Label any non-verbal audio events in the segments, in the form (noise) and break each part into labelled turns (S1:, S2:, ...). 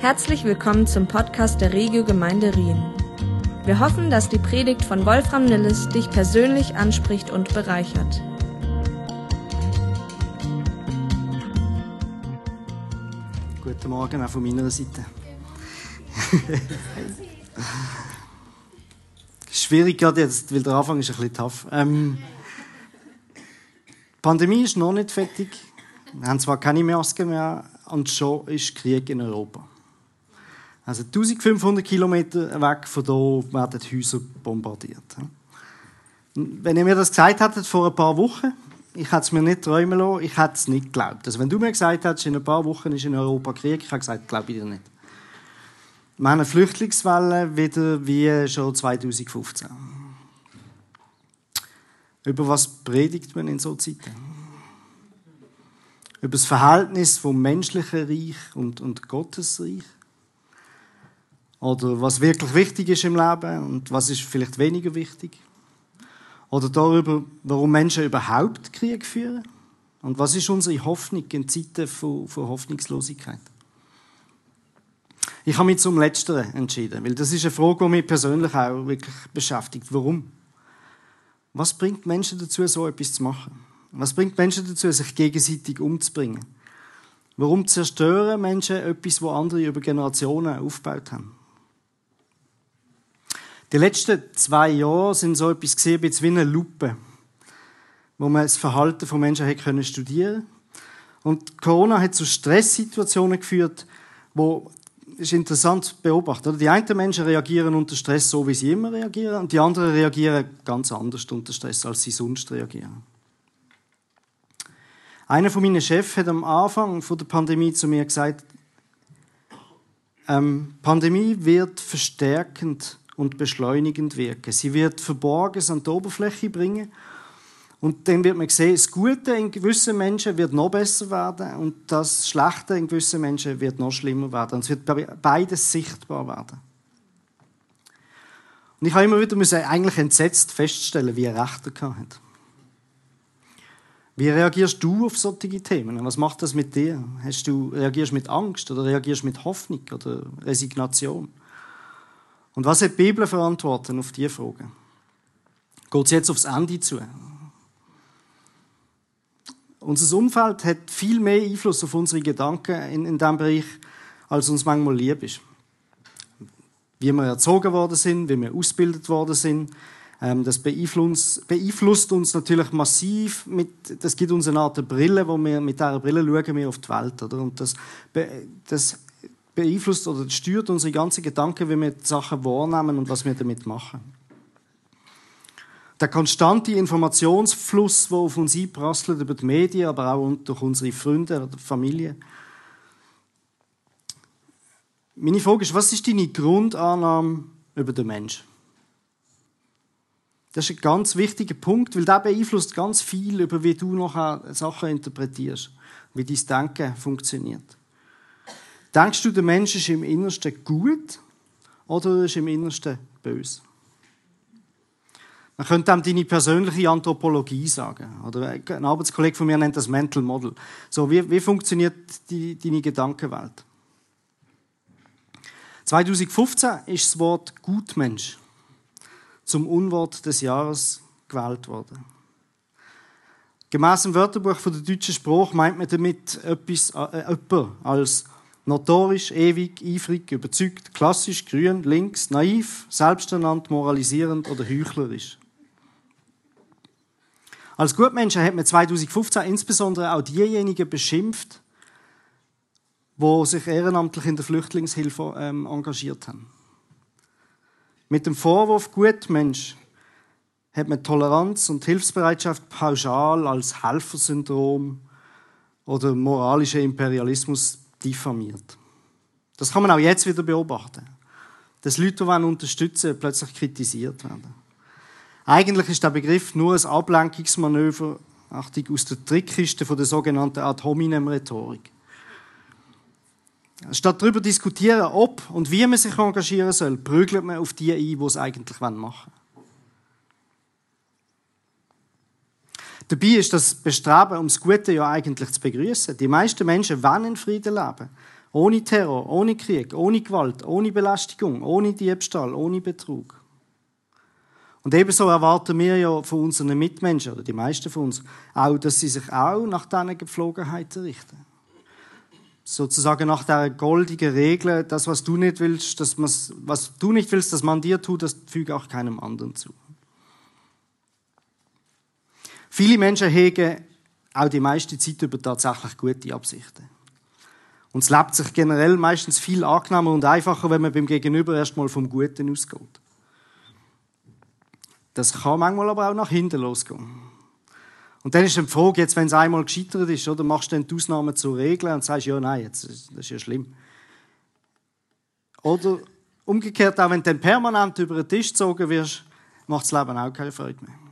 S1: Herzlich willkommen zum Podcast der Regio Gemeinde Rien. Wir hoffen, dass die Predigt von Wolfram Nilles dich persönlich anspricht und bereichert.
S2: Guten Morgen auch von meiner Seite. (laughs) Schwierig gerade jetzt, weil der Anfang ist ein bisschen tough. Ähm, die Pandemie ist noch nicht fertig. Wir haben zwar keine Masken mehr und schon ist Krieg in Europa. Also 1500 Kilometer weg von hier werden Häuser bombardiert. Wenn ihr mir das gesagt hättet vor ein paar Wochen, ich hätte es mir nicht träumen lassen, ich hätte es nicht geglaubt. Also wenn du mir gesagt hättest, in ein paar Wochen ist in Europa Krieg, ich hätte gesagt, glaube ich dir nicht. Wir haben eine Flüchtlingswelle wieder wie schon 2015. Über was predigt man in so Zeiten? Über das Verhältnis vom menschlichen Reich und, und Gottes Reich? Oder was wirklich wichtig ist im Leben und was ist vielleicht weniger wichtig? Oder darüber, warum Menschen überhaupt Krieg führen? Und was ist unsere Hoffnung in Zeiten von, von Hoffnungslosigkeit? Ich habe mich zum Letzteren entschieden, weil das ist eine Frage, die mich persönlich auch wirklich beschäftigt. Warum? Was bringt Menschen dazu, so etwas zu machen? Was bringt Menschen dazu, sich gegenseitig umzubringen? Warum zerstören Menschen etwas, wo andere über Generationen aufgebaut haben? Die letzten zwei Jahre sind so etwas gesehen, wie eine Lupe, wo man das Verhalten von Menschen hat können studieren. Und Corona hat zu Stresssituationen geführt, wo ist interessant zu beobachten. Die einen Menschen reagieren unter Stress so, wie sie immer reagieren, und die anderen reagieren ganz anders unter Stress, als sie sonst reagieren. Einer von meinen Chefs hat am Anfang der Pandemie zu mir gesagt, ähm, Pandemie wird verstärkend und beschleunigend wirken. Sie wird Verborgenes an die Oberfläche bringen und dann wird man sehen, das Gute in gewissen Menschen wird noch besser werden und das Schlechte in gewissen Menschen wird noch schlimmer werden. Und es wird beides sichtbar werden. Und ich habe immer wieder müssen eigentlich entsetzt feststellen, wie er recht hat. Wie reagierst du auf solche Themen? Was macht das mit dir? Hast du, reagierst du mit Angst oder reagierst du mit Hoffnung oder Resignation? Und was hat die Bibel für Antworten auf diese Frage? Geht es jetzt aufs Ende zu? Unser Umfeld hat viel mehr Einfluss auf unsere Gedanken in, in diesem Bereich, als uns manchmal lieb ist. Wie wir erzogen worden sind, wie wir ausgebildet worden sind, ähm, das beeinflusst, beeinflusst, uns natürlich massiv. Mit, das gibt uns eine Art Brille, wo wir mit dieser Brille schauen wir auf die Welt, oder? Und das, das beeinflusst oder steuert unsere ganzen Gedanken, wie wir Sachen wahrnehmen und was wir damit machen. Der konstante Informationsfluss, der auf uns einprasselt über die Medien, aber auch durch unsere Freunde oder Familie. Meine Frage ist, was ist deine Grundannahme über den Menschen? Das ist ein ganz wichtiger Punkt, weil der beeinflusst ganz viel über, wie du noch Sachen interpretierst, wie dein Denken funktioniert. Denkst du, der Mensch ist im Innersten gut oder ist im Innersten böse? Man könnte dem deine persönliche Anthropologie sagen. Oder ein Arbeitskollege von mir nennt das Mental Model. So, wie, wie funktioniert die, deine Gedankenwelt? 2015 ist das Wort Gutmensch zum Unwort des Jahres gewählt worden. Gemäss dem Wörterbuch von der deutschen Sprache meint man damit etwas, äh, als notorisch, ewig, eifrig, überzeugt, klassisch, grün, links, naiv, selbsternannt, moralisierend oder heuchlerisch. Als Gutmenschen hat man 2015 insbesondere auch diejenigen beschimpft, die sich ehrenamtlich in der Flüchtlingshilfe ähm, engagiert haben. Mit dem Vorwurf Gutmensch hat man Toleranz und Hilfsbereitschaft pauschal als Helfersyndrom oder moralischer Imperialismus diffamiert. Das kann man auch jetzt wieder beobachten. Dass Leute, die unterstützen plötzlich kritisiert werden. Eigentlich ist der Begriff nur ein Ablenkungsmanöver aus der Trickkiste der sogenannten Ad hominem Rhetorik. Statt darüber zu diskutieren, ob und wie man sich engagieren soll, prügelt man auf die ein, die es eigentlich machen wollen. Dabei ist das Bestreben ums Gute ja eigentlich zu begrüßen. Die meisten Menschen wollen in Frieden leben Ohne Terror, ohne Krieg, ohne Gewalt, ohne Belästigung, ohne Diebstahl, ohne Betrug. Und ebenso erwarten wir ja von unseren Mitmenschen, oder die meisten von uns, auch, dass sie sich auch nach diesen Gepflogenheiten richten. Sozusagen nach der goldigen Regel, das, was du nicht willst, dass was du nicht willst, dass man dir tut, das füge auch keinem anderen zu. Viele Menschen hegen auch die meiste Zeit über tatsächlich gute Absichten. Und es lebt sich generell meistens viel angenehmer und einfacher, wenn man beim Gegenüber erstmal vom Guten ausgeht. Das kann manchmal aber auch nach hinten losgehen. Und dann ist die Frage, jetzt, wenn es einmal gescheitert ist, oder machst du dann die Ausnahme zur Regel und sagst, ja, nein, jetzt, das ist ja schlimm. Oder umgekehrt, auch wenn du dann permanent über den Tisch gezogen wirst, macht das Leben auch keine Freude mehr.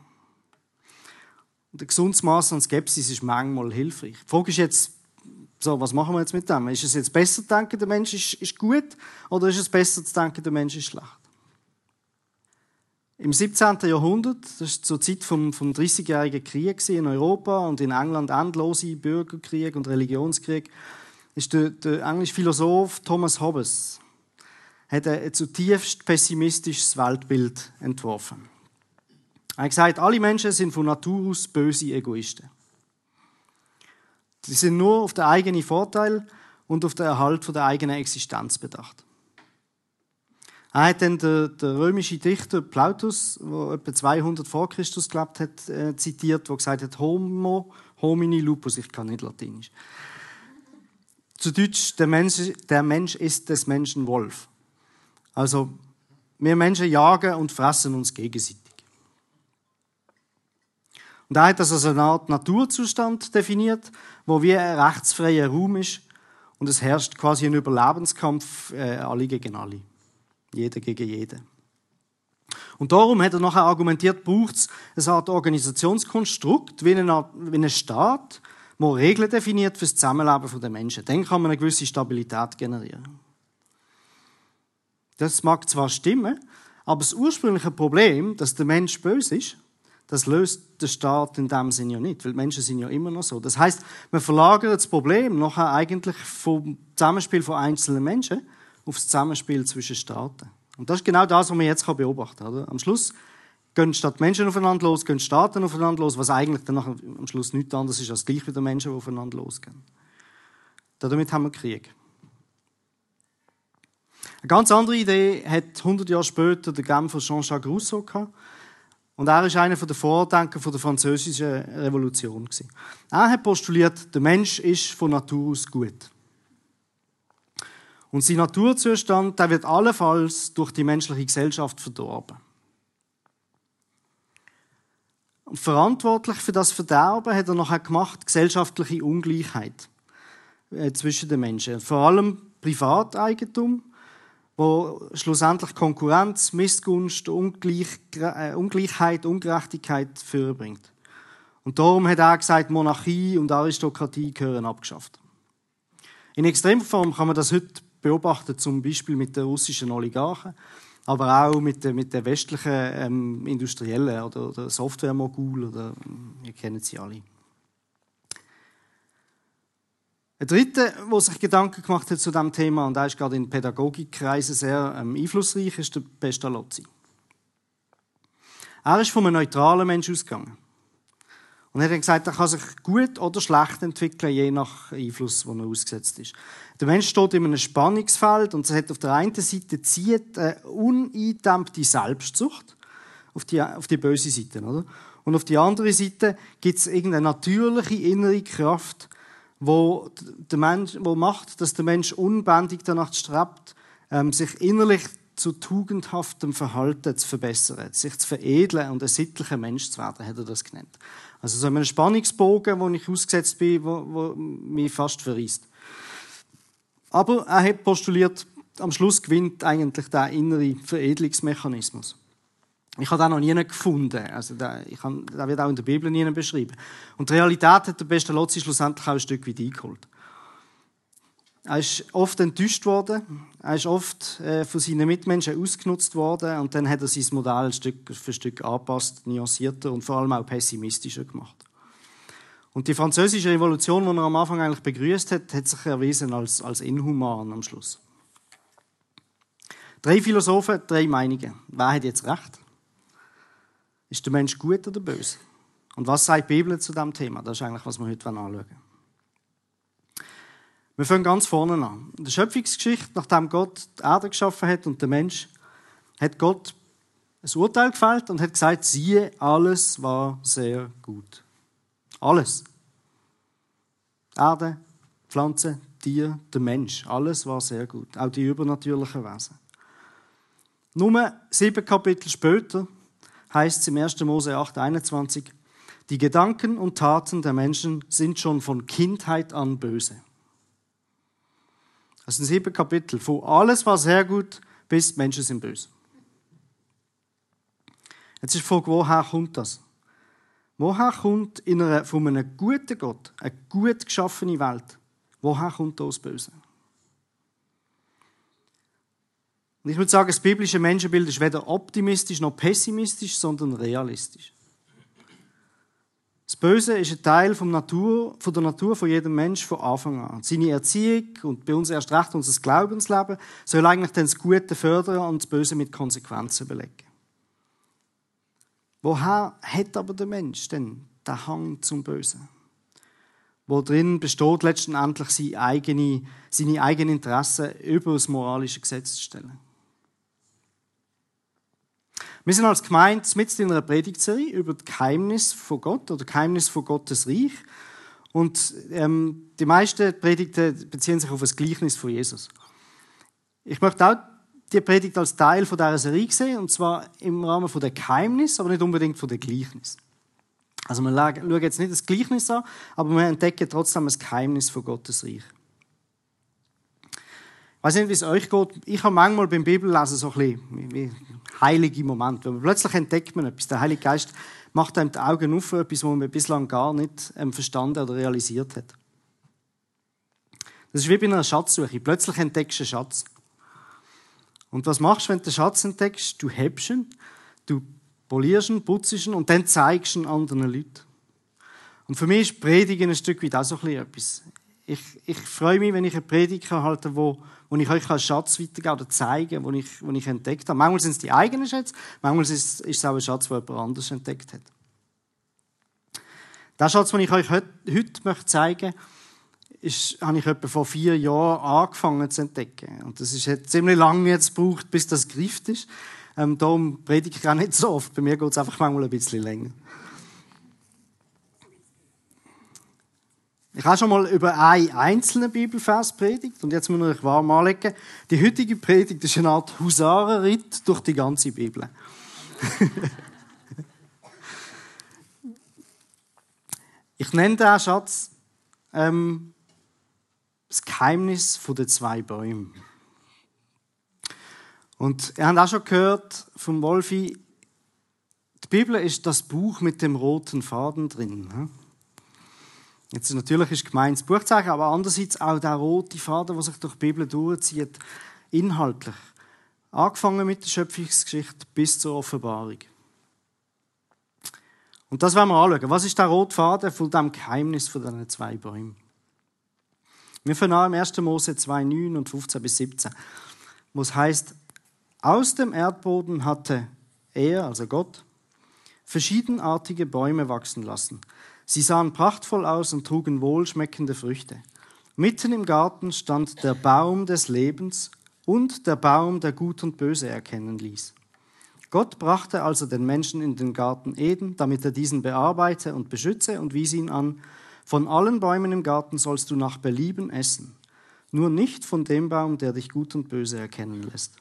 S2: Und ein gesundes Maß an Skepsis ist manchmal hilfreich. Die Frage ist jetzt, so, was machen wir jetzt mit dem? Ist es jetzt besser zu denken, der Mensch ist, ist gut, oder ist es besser zu denken, der Mensch ist schlecht? Im 17. Jahrhundert, das war zur Zeit vom, vom 30-jährigen Krieg in Europa und in England endlose Bürgerkrieg und Religionskrieg, ist der, der englische Philosoph Thomas Hobbes hat ein zutiefst pessimistisches Weltbild entworfen. Er hat gesagt, alle Menschen sind von Natur aus böse Egoisten. Sie sind nur auf den eigenen Vorteil und auf den Erhalt der eigenen Existenz bedacht. Er hat dann den, den römischen Dichter Plautus, der etwa 200 vor Christus gelebt hat, äh, zitiert, der gesagt hat, Homo homini lupus, ich kann nicht Latinisch. Zu Deutsch, der Mensch, der Mensch ist des Menschen Wolf. Also, wir Menschen jagen und fressen uns gegenseitig. Und er hat das als eine Art Naturzustand definiert, wo wie ein rechtsfreier Raum ist und es herrscht quasi ein Überlebenskampf äh, alle gegen alle. Jeder gegen jeden. Und darum hat er nachher argumentiert, braucht es eine Art Organisationskonstrukt, wie ein, Staat, der Regeln definiert für das Zusammenleben der Menschen. Dann kann man eine gewisse Stabilität generieren. Das mag zwar stimmen, aber das ursprüngliche Problem, dass der Mensch böse ist, das löst der Staat in dem Sinne ja nicht, weil Menschen sind ja immer noch so. Das heißt, man verlagert das Problem nachher eigentlich vom Zusammenspiel von einzelnen Menschen auf das Zusammenspiel zwischen Staaten. Und das ist genau das, was man jetzt beobachten kann. Oder? Am Schluss gehen statt Menschen aufeinander los, gehen Staaten aufeinander los, was eigentlich dann am Schluss nichts anderes ist als gleich wieder Menschen, die aufeinander losgehen. Damit haben wir Krieg. Eine ganz andere Idee hat 100 Jahre später der Genfer Jean-Jacques Rousseau gehabt. Und er ist einer der Vordenker der französischen Revolution. Er hat postuliert, der Mensch ist von Natur aus gut. Und sein Naturzustand, der wird allenfalls durch die menschliche Gesellschaft verdorben. Und verantwortlich für das Verderben hat er nachher gemacht gesellschaftliche Ungleichheit äh, zwischen den Menschen. Vor allem Privateigentum wo schlussendlich Konkurrenz, Missgunst, Ungleich, äh, Ungleichheit, Ungerechtigkeit vorbringt. Und darum hat er gesagt, Monarchie und Aristokratie gehören abgeschafft. In Extremform kann man das heute beobachten, zum Beispiel mit den russischen Oligarchen, aber auch mit den, mit den westlichen ähm, Industriellen oder, oder Software-Mogul, oder, ihr kennt sie alle. Ein dritter, der sich Gedanken gemacht hat zu diesem Thema, und der ist gerade in Pädagogikkreisen sehr ähm, einflussreich, ist der Pestalozzi. Er ist von einem neutralen Menschen ausgegangen. Und er hat gesagt, er kann sich gut oder schlecht entwickeln, je nach Einfluss, wo er ausgesetzt ist. Der Mensch steht in einem Spannungsfeld und es hat auf der einen Seite zieht eine uneindämmte Selbstsucht auf die, auf die böse Seite, oder? Und auf die andere Seite gibt es irgendeine natürliche innere Kraft, wo, der Mensch, wo macht, dass der Mensch unbändig danach strebt, ähm, sich innerlich zu tugendhaftem Verhalten zu verbessern, sich zu veredeln und ein sittlicher Mensch zu werden, hat er das genannt. Also so ein Spannungsbogen, wo ich ausgesetzt bin, wo, wo mich fast verriest. Aber er hat postuliert, am Schluss gewinnt eigentlich der innere Veredelungsmechanismus. Ich habe das noch nie gefunden. Also der, ich habe, das wird auch in der Bibel nie beschrieben. Und die Realität hat der beste Lotzi schlussendlich auch ein Stück weit eingeholt. Er ist oft enttäuscht worden. Er ist oft äh, von seinen Mitmenschen ausgenutzt worden. Und dann hat er sein Modell Stück für Stück angepasst, nuancierter und vor allem auch pessimistischer gemacht. Und die französische Revolution, die er am Anfang eigentlich begrüßt hat, hat sich erwiesen als, als inhuman am Schluss. Drei Philosophen, drei Meinungen. Wer hat jetzt recht? Ist der Mensch gut oder böse? Und was sagt die Bibel zu diesem Thema? Das ist eigentlich, was wir heute anschauen wollen. Wir fangen ganz vorne an. In der Schöpfungsgeschichte, nachdem Gott die Erde geschaffen hat und der Mensch, hat Gott ein Urteil gefällt und hat gesagt, siehe, alles war sehr gut. Alles. Erde, Pflanze, Tier, der Mensch. Alles war sehr gut. Auch die übernatürlichen Wesen. Nur sieben Kapitel später heißt es im 1. Mose 8, 21, die Gedanken und Taten der Menschen sind schon von Kindheit an böse. Das sind sieben Kapitel, wo alles sehr gut, bis Menschen sind böse. Jetzt ist die Frage, woher kommt das? Woher kommt in einer, von einem guten Gott, eine gut geschaffene Welt, woher kommt das Böse? Und ich würde sagen, das biblische Menschenbild ist weder optimistisch noch pessimistisch, sondern realistisch. Das Böse ist ein Teil von der Natur von jedem Mensch von Anfang an. Seine Erziehung und bei uns erst recht unser Glaubensleben soll eigentlich dann das Gute fördern und das Böse mit Konsequenzen belegen. Woher hat aber der Mensch denn den Hang zum Bösen? Wo drin besteht letztendlich seine eigene, seine eigenen Interessen über das moralische Gesetz zu stellen. Wir sind als Gemeinde mit in einer Predigtserie über das Geheimnis von Gott oder Geheimnis von Gottes Reich. Und ähm, die meisten Predigten beziehen sich auf das Gleichnis von Jesus. Ich möchte auch die Predigt als Teil von dieser Serie sehen, und zwar im Rahmen von der Geheimnis, aber nicht unbedingt von der Gleichnis. Also wir schauen jetzt nicht das Gleichnis an, aber wir entdecken trotzdem das Geheimnis von Gottes Reich. Weiß nicht, wie es euch geht. Ich habe manchmal beim Bibellesen so ein bisschen heilige Moment. Wenn man plötzlich entdeckt man etwas. Der Heilige Geist macht einem die Augen auf etwas, was man bislang gar nicht ähm, verstanden oder realisiert hat. Das ist wie bei einer Schatzsuche. Plötzlich entdeckst du einen Schatz. Und was machst du, wenn du den Schatz entdeckst? Du hebst ihn, du polierst ihn, putzt ihn und dann zeigst du ihn anderen Leuten. Und für mich ist Predigen ein Stück weit auch so ein etwas. Ich, ich freue mich, wenn ich eine Predigt halte, wo, wo ich euch als Schatz weitergebe oder zeige, wo ich, wo ich entdeckt habe. Manchmal sind es die eigenen Schätze, manchmal ist es, ist es auch ein Schatz, den jemand anders entdeckt hat. Der Schatz, den ich euch heute, heute möchte zeigen möchte, habe ich etwa vor vier Jahren angefangen zu entdecken. Und das ist jetzt ziemlich lange jetzt gebraucht, bis das greift ist. Ähm, darum predige ich auch nicht so oft. Bei mir geht es einfach manchmal ein bisschen länger. Ich habe schon mal über einen einzelnen Bibelvers predigt und jetzt muss ich euch warm anlegen. Die heutige Predigt ist eine Art Husarenritt durch die ganze Bibel. (laughs) ich nenne den Schatz ähm, das Geheimnis der zwei Bäume. Und ihr habt auch schon gehört vom Wolfi, die Bibel ist das Buch mit dem roten Faden drin. Jetzt natürlich ist gemeint das Buchzeichen, aber andererseits auch der rote Faden, der sich durch die Bibel durchzieht, inhaltlich. Angefangen mit der Schöpfungsgeschichte bis zur Offenbarung. Und das werden wir anschauen. Was ist der rote Faden von dem Geheimnis von diesen zwei Bäumen? Wir fangen an im 1. Mose 2, 9 und 15 bis 17, wo es heißt, aus dem Erdboden hatte er, also Gott, verschiedenartige Bäume wachsen lassen. Sie sahen prachtvoll aus und trugen wohlschmeckende Früchte. Mitten im Garten stand der Baum des Lebens und der Baum, der Gut und Böse erkennen ließ. Gott brachte also den Menschen in den Garten Eden, damit er diesen bearbeite und beschütze und wies ihn an, von allen Bäumen im Garten sollst du nach Belieben essen, nur nicht von dem Baum, der dich gut und böse erkennen lässt.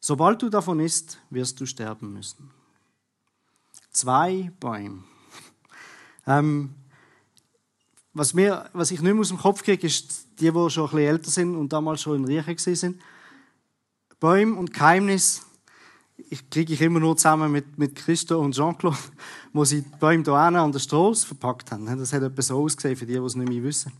S2: Sobald du davon isst, wirst du sterben müssen. Zwei Bäume. Ähm, was, mir, was ich nicht mehr aus dem Kopf kriege, ist die, die schon ein bisschen älter sind und damals schon in Riechen sind. Bäume und Geheimnis ich kriege ich immer nur zusammen mit, mit Christo und Jean-Claude, (laughs) wo sie die Bäume hier an der Straße verpackt haben. Das hat etwas so ausgesehen für die, die es nicht mehr wissen.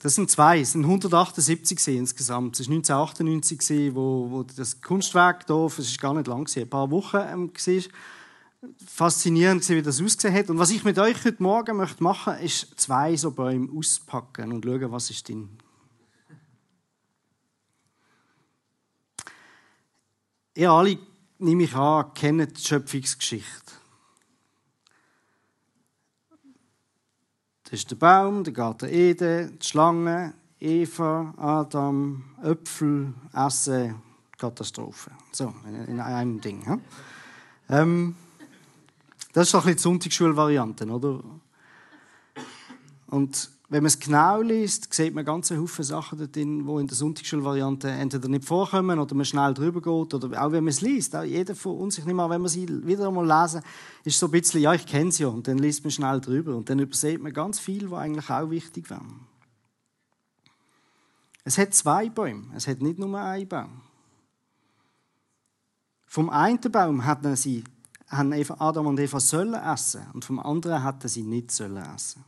S2: Das sind zwei, es sind 178 insgesamt. Es war 1998, wo, wo das Kunstwerk hier, es ist gar nicht lang, ein paar Wochen ähm, war. Faszinierend, wie das ausgesehen hat. Und was ich mit euch heute Morgen möchte machen möchte, ist zwei so Bäume auspacken und schauen, was ist drin. Ihr alle, nehme ich an, kennt die Schöpfungsgeschichte. Das ist der Baum, der Garten Eden, die Schlange, Eva, Adam, Äpfel, Essen, Katastrophe. So, in, einem Ding. Ja? Ähm, das ist doch ein bisschen die Sonntagsschulvariante, oder? Und wenn man es genau liest, sieht man ganz Haufen Sachen drin, die in der Sonntagsschulvariante entweder nicht vorkommen oder man schnell drüber geht. Oder auch wenn man es liest. Auch jeder von uns, ich nehme an, wenn man sie wieder einmal lesen, ist so ein bisschen, ja, ich kenne es ja. Und dann liest man schnell drüber. Und dann übersieht man ganz viel, was eigentlich auch wichtig wäre. Es hat zwei Bäume. Es hat nicht nur einen Baum. Vom einen Baum hatten sie, haben Adam und Eva sollen essen. Und vom anderen hatten sie nicht sollen essen.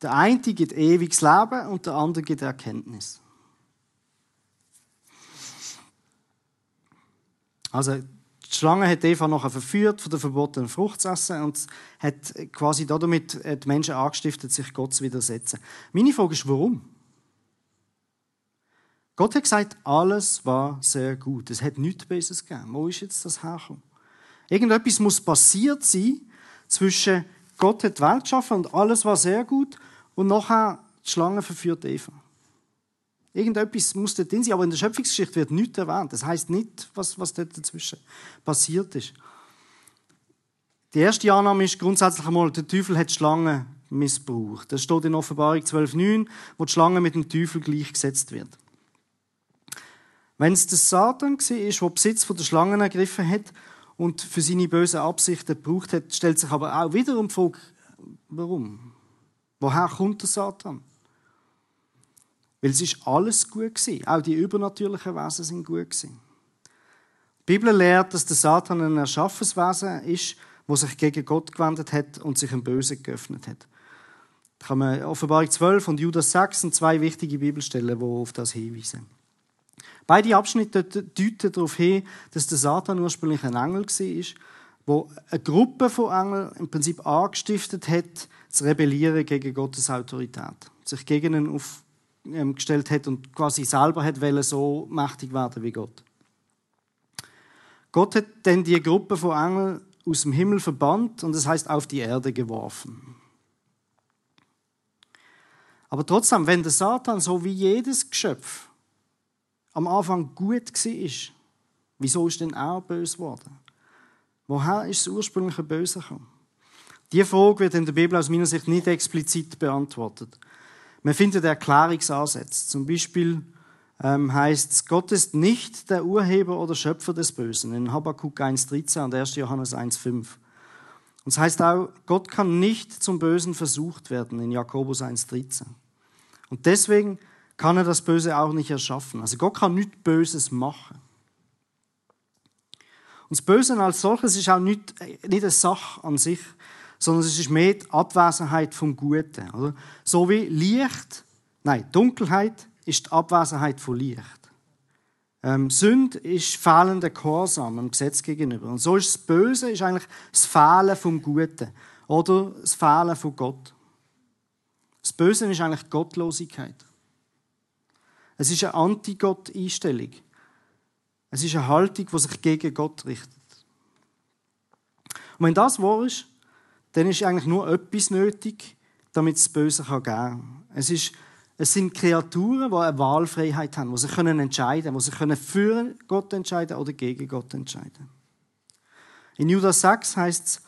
S2: Der eine gibt ewiges Leben und der andere gibt Erkenntnis. Also, die Schlange hat Eva nachher verführt, von der verbotenen Frucht zu essen und hat quasi damit die Menschen angestiftet, sich Gott zu widersetzen. Meine Frage ist, warum? Gott hat gesagt, alles war sehr gut. Es hat nichts Besseres gegeben. Wo ist jetzt das hergekommen? Irgendetwas muss passiert sein zwischen Gott hat die Welt geschaffen und alles war sehr gut und nachher die Schlange verführt Eva. Irgendetwas muss dort drin sein, aber in der Schöpfungsgeschichte wird nichts erwähnt. Das heißt nicht, was, was dort dazwischen passiert ist. Die erste Annahme ist grundsätzlich einmal, der Teufel hat die Schlange missbraucht. Das steht in Offenbarung 12,9, wo die Schlange mit dem Teufel gleichgesetzt wird. Wenn es der Satan war, der Besitz von der Schlangen ergriffen hat und für seine bösen Absichten gebraucht hat, stellt sich aber auch wiederum die Frage, warum? Woher kommt der Satan? Weil es ist alles gut gewesen. Auch die übernatürlichen Wesen sind gut gewesen. Die Bibel lehrt, dass der Satan ein Erschaffenswesen ist, wo sich gegen Gott gewendet hat und sich im Bösen geöffnet hat. Da kann man Offenbarung 12 und Judas 6 sind zwei wichtige Bibelstellen, die auf das hinweisen. Beide Abschnitte deuten darauf hin, dass der Satan ursprünglich ein Engel war, wo eine Gruppe von Engeln im Prinzip angestiftet hat, zu rebellieren gegen Gottes Autorität, sich gegen ihn aufgestellt hat und quasi selber hat so mächtig werden wie Gott. Gott hat dann die Gruppe von Engeln aus dem Himmel verbannt und das heißt auf die Erde geworfen. Aber trotzdem, wenn der Satan so wie jedes Geschöpf am Anfang gut war, wieso ist denn auch böse geworden? Woher ist das ursprüngliche Böse gekommen? Diese Frage wird in der Bibel aus meiner Sicht nicht explizit beantwortet. Man findet Erklärungsansätze. Zum Beispiel ähm, heißt es, Gott ist nicht der Urheber oder Schöpfer des Bösen in Habakkuk 1,13 und 1. Johannes 1,5. Und es heißt auch, Gott kann nicht zum Bösen versucht werden in Jakobus 1,13. Und deswegen kann er das Böse auch nicht erschaffen. Also Gott kann nichts Böses machen. Und das Böse als solches ist auch nicht, nicht eine Sache an sich, sondern es ist mehr die Abwesenheit vom Guten. Oder? So wie Licht, nein, Dunkelheit ist die Abwesenheit von Licht. Ähm, Sünde ist fehlender Gehorsam dem Gesetz gegenüber. Und so ist das Böse ist eigentlich das Fehlen vom Guten oder das Fehlen von Gott. Das Böse ist eigentlich Gottlosigkeit. Es ist eine Anti-Gott-Einstellung. Es ist eine Haltung, die sich gegen Gott richtet. Und wenn das wahr ist, dann ist eigentlich nur etwas nötig, damit es Böse geben kann. Es, ist, es sind Kreaturen, die eine Wahlfreiheit haben, die sich entscheiden können, die sich für Gott entscheiden oder gegen Gott entscheiden. In Judas 6 heißt es,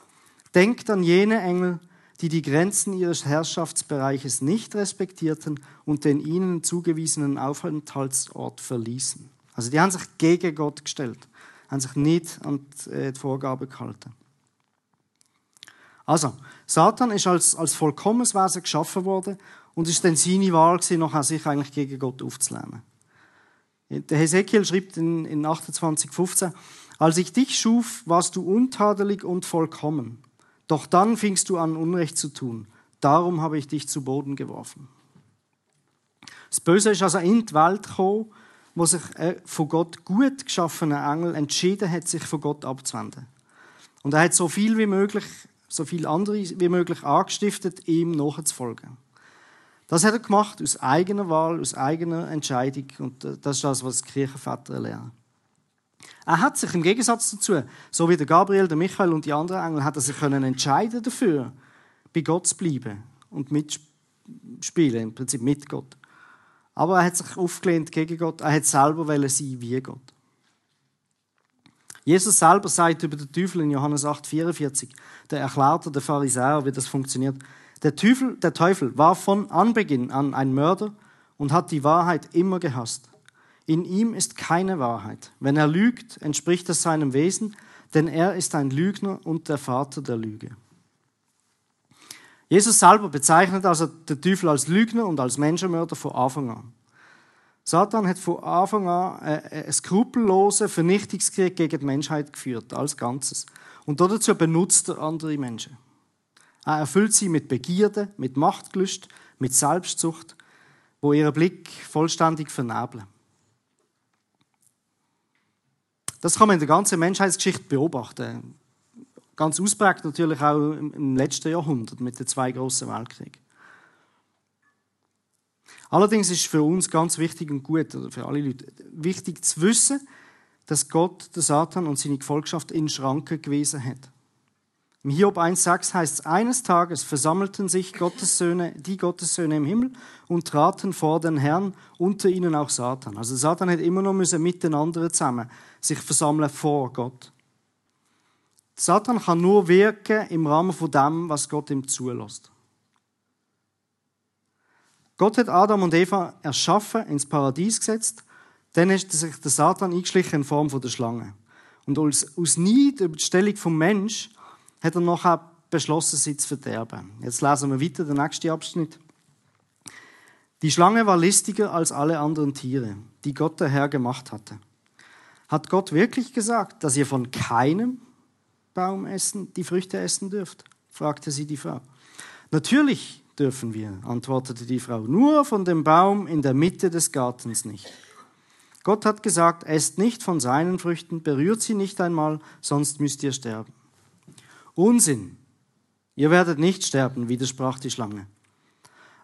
S2: denkt an jene Engel, die die Grenzen ihres Herrschaftsbereiches nicht respektierten und den ihnen zugewiesenen Aufenthaltsort verließen. Also die haben sich gegen Gott gestellt, haben sich nicht an die Vorgabe gehalten. Also, Satan ist als, als vollkommenes Wesen geschaffen worden und ist dann seine Wahl gewesen, nachher sich eigentlich gegen Gott aufzunehmen. Der Hesekiel schreibt in, in 28,15, als ich dich schuf, warst du untadelig und vollkommen. Doch dann fingst du an, Unrecht zu tun. Darum habe ich dich zu Boden geworfen. Das Böse ist also in die Welt gekommen, wo sich ein von Gott gut geschaffener Engel entschieden hat, sich von Gott abzuwenden. Und er hat so viel wie möglich, so viel andere wie möglich angestiftet, ihm nachzufolgen. Das hat er gemacht aus eigener Wahl, aus eigener Entscheidung. Und das ist das, was Kirchenväter lernen. Er hat sich im Gegensatz dazu, so wie der Gabriel, der Michael und die anderen Engel, hat er sich können entscheiden dafür, bei Gott zu bleiben und mitspielen, im Prinzip mit Gott. Aber er hat sich aufgelehnt gegen Gott. Er hat selber sein wie Gott. Jesus selber sagt über den Teufel in Johannes 8,44, der erklärte der Pharisäer, wie das funktioniert. Der Teufel, der Teufel war von Anbeginn an ein Mörder und hat die Wahrheit immer gehasst. In ihm ist keine Wahrheit. Wenn er lügt, entspricht das seinem Wesen, denn er ist ein Lügner und der Vater der Lüge. Jesus selber bezeichnet also den Teufel als Lügner und als Menschenmörder von Anfang an. Satan hat von Anfang an einen skrupellosen Vernichtungskrieg gegen die Menschheit geführt, als Ganzes. Und dazu benutzt er andere Menschen. Er erfüllt sie mit Begierde, mit Machtgelüst, mit Selbstsucht, wo ihren Blick vollständig vernebeln. Das kann man in der ganzen Menschheitsgeschichte beobachten. Ganz ausprägt natürlich auch im letzten Jahrhundert mit den zwei großen Weltkriegen. Allerdings ist für uns ganz wichtig und gut, oder für alle Leute, wichtig zu wissen, dass Gott, der Satan und seine Gefolgschaft in Schranken gewesen hat. Im Hiob 1,6 heißt es, eines Tages versammelten sich Gottes Söhne, die Gottes Söhne im Himmel und traten vor den Herrn, unter ihnen auch Satan. Also Satan hat immer noch müssen mit den anderen zusammen sich versammeln vor Gott. Satan kann nur wirken im Rahmen von dem, was Gott ihm zulässt. Gott hat Adam und Eva erschaffen, ins Paradies gesetzt, dann ist sich der Satan eingeschlichen in Form der Schlange. Und aus, Neid über die Stellung vom Mensch hat er nachher beschlossen, sie zu verderben. Jetzt lesen wir weiter den nächsten Abschnitt. Die Schlange war listiger als alle anderen Tiere, die Gott der Herr gemacht hatte. Hat Gott wirklich gesagt, dass ihr von keinem Baum essen, die Früchte essen dürft? fragte sie die Frau. Natürlich dürfen wir, antwortete die Frau, nur von dem Baum in der Mitte des Gartens nicht. Gott hat gesagt, esst nicht von seinen Früchten, berührt sie nicht einmal, sonst müsst ihr sterben. Unsinn. Ihr werdet nicht sterben, widersprach die Schlange.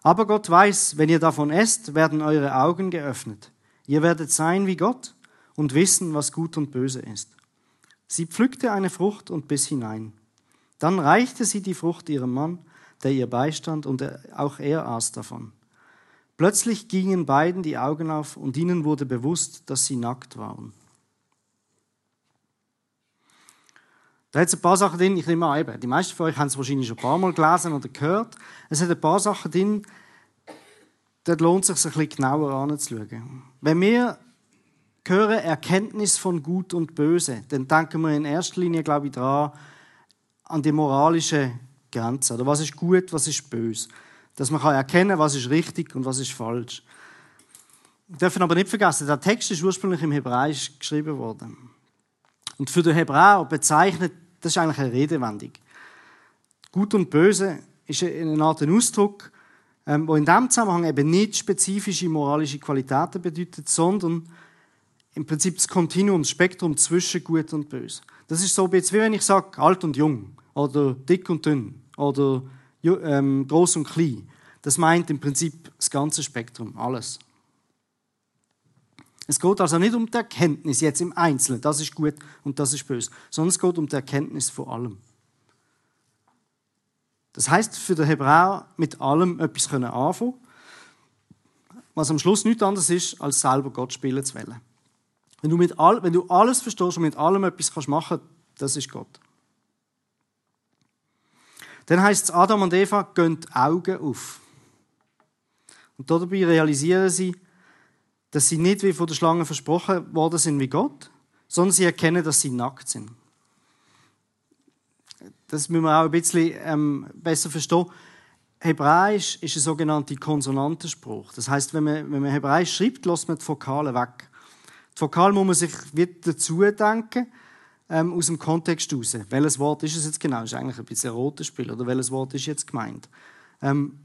S2: Aber Gott weiß, wenn ihr davon esst, werden eure Augen geöffnet. Ihr werdet sein wie Gott und wissen, was gut und böse ist. Sie pflückte eine Frucht und biss hinein. Dann reichte sie die Frucht ihrem Mann, der ihr beistand, und auch er aß davon. Plötzlich gingen beiden die Augen auf und ihnen wurde bewusst, dass sie nackt waren. Da hat es ein paar Sachen drin, ich nehme an, die meisten von euch haben es wahrscheinlich schon ein paar Mal gelesen oder gehört. Es hat ein paar Sachen drin, dort lohnt es sich, ein bisschen genauer anzuschauen. Wenn wir hören Erkenntnis von Gut und Böse, dann denken wir in erster Linie, glaube ich, daran, an die moralische Grenze. Oder was ist gut, was ist böse. Dass man kann erkennen was ist richtig und was ist falsch. Wir dürfen aber nicht vergessen, der Text ist ursprünglich im Hebräisch geschrieben worden. Und für den Hebräer bezeichnet, das ist eigentlich eine Redewendung. Gut und Böse ist eine Art Ausdruck, ähm, wo in diesem Zusammenhang eben nicht spezifische moralische Qualitäten bedeutet, sondern im Prinzip das Kontinuum, das Spektrum zwischen Gut und Böse. Das ist so wie wenn ich sage, alt und jung, oder dick und dünn, oder ähm, groß und klein. Das meint im Prinzip das ganze Spektrum, alles. Es geht also nicht um die Erkenntnis jetzt im Einzelnen, das ist gut und das ist böse, sondern es geht um die Erkenntnis von allem. Das heißt für den Hebräer mit allem etwas können anfangen, was am Schluss nichts anderes ist, als selber Gott spielen zu wollen. Wenn du, mit all, wenn du alles verstehst und mit allem etwas kannst machen, das ist Gott. Dann heißt es, Adam und Eva gehen die Augen auf. Und dabei realisieren sie, dass sie nicht wie von der Schlange versprochen worden sind wie Gott, sondern sie erkennen, dass sie nackt sind. Das müssen wir auch ein bisschen ähm, besser verstehen. Hebräisch ist ein sogenannter Konsonantenspruch. Das heißt, wenn man, wenn man Hebräisch schreibt, lässt man die Vokale weg. Die Vokale muss man sich wieder dazu denken, ähm, aus dem Kontext heraus. Welches Wort ist es jetzt genau? Das ist eigentlich ein bisschen ein rotes Spiel. Oder welches Wort ist jetzt gemeint? Ähm,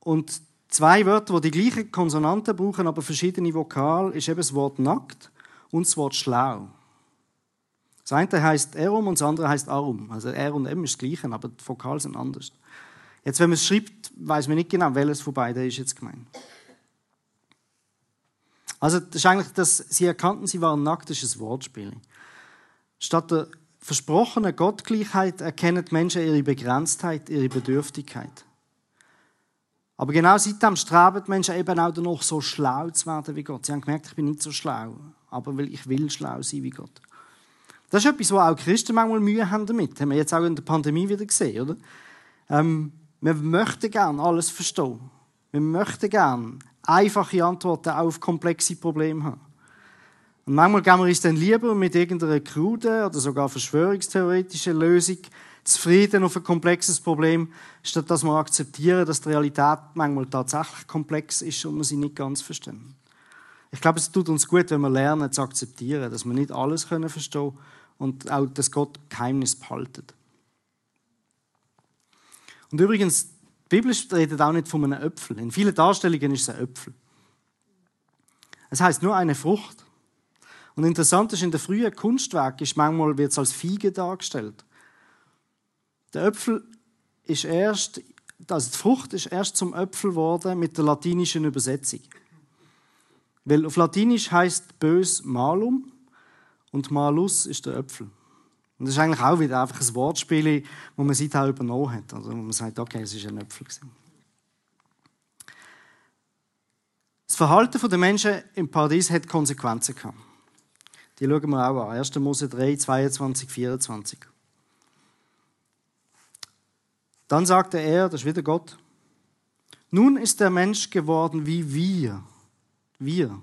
S2: und Zwei Wörter, die die gleichen Konsonanten brauchen, aber verschiedene Vokale, ist eben das Wort nackt und das Wort schlau. Das eine heißt Erum und das andere heißt Arum. Also R und M ist das Gleiche, aber die Vokale sind anders. Jetzt, wenn man es schreibt, weiß man nicht genau, welches von beiden ist jetzt gemeint. Also, das ist eigentlich, dass sie erkannten, sie waren nackt, das ist ein Wortspiel. Statt der versprochenen Gottgleichheit erkennen die Menschen ihre Begrenztheit, ihre Bedürftigkeit. Aber genau seitdem streben Menschen eben auch danach, so schlau zu werden wie Gott. Sie haben gemerkt, ich bin nicht so schlau, aber ich will schlau sein wie Gott. Das ist etwas, wo auch Christen manchmal Mühe haben damit. Haben wir jetzt auch in der Pandemie wieder gesehen, oder? Ähm, wir möchten gerne alles verstehen. Wir möchten gerne einfache Antworten auf komplexe Probleme haben. Und manchmal gehen wir uns dann lieber mit irgendeiner krude oder sogar verschwörungstheoretischen Lösung zufrieden auf ein komplexes Problem, statt dass wir akzeptieren, dass die Realität manchmal tatsächlich komplex ist und wir sie nicht ganz verstehen. Ich glaube, es tut uns gut, wenn wir lernen zu akzeptieren, dass wir nicht alles können verstehen und auch, dass Gott Geheimnis behaltet. Und übrigens, die Bibel redet auch nicht von einem Äpfel. In vielen Darstellungen ist es ein Äpfel. Es heißt nur eine Frucht. Und interessant ist, in der frühen Kunstwerk ist manchmal wird es als Fiege dargestellt. Der Äpfel ist erst, also die Frucht ist erst zum Äpfel geworden mit der latinischen Übersetzung. Weil auf Latinisch heißt bös malum und malus ist der Äpfel. Und das ist eigentlich auch wieder einfach ein Wortspiel, wo man seither übernommen hat. Also wo man sagt, okay, es ist ein Äpfel. Das Verhalten der Menschen im Paradies hat Konsequenzen gehabt. Die schauen wir auch an. 1. Mose 3, 22, 24. Dann sagte er, das ist wieder Gott, nun ist der Mensch geworden wie wir. Wir,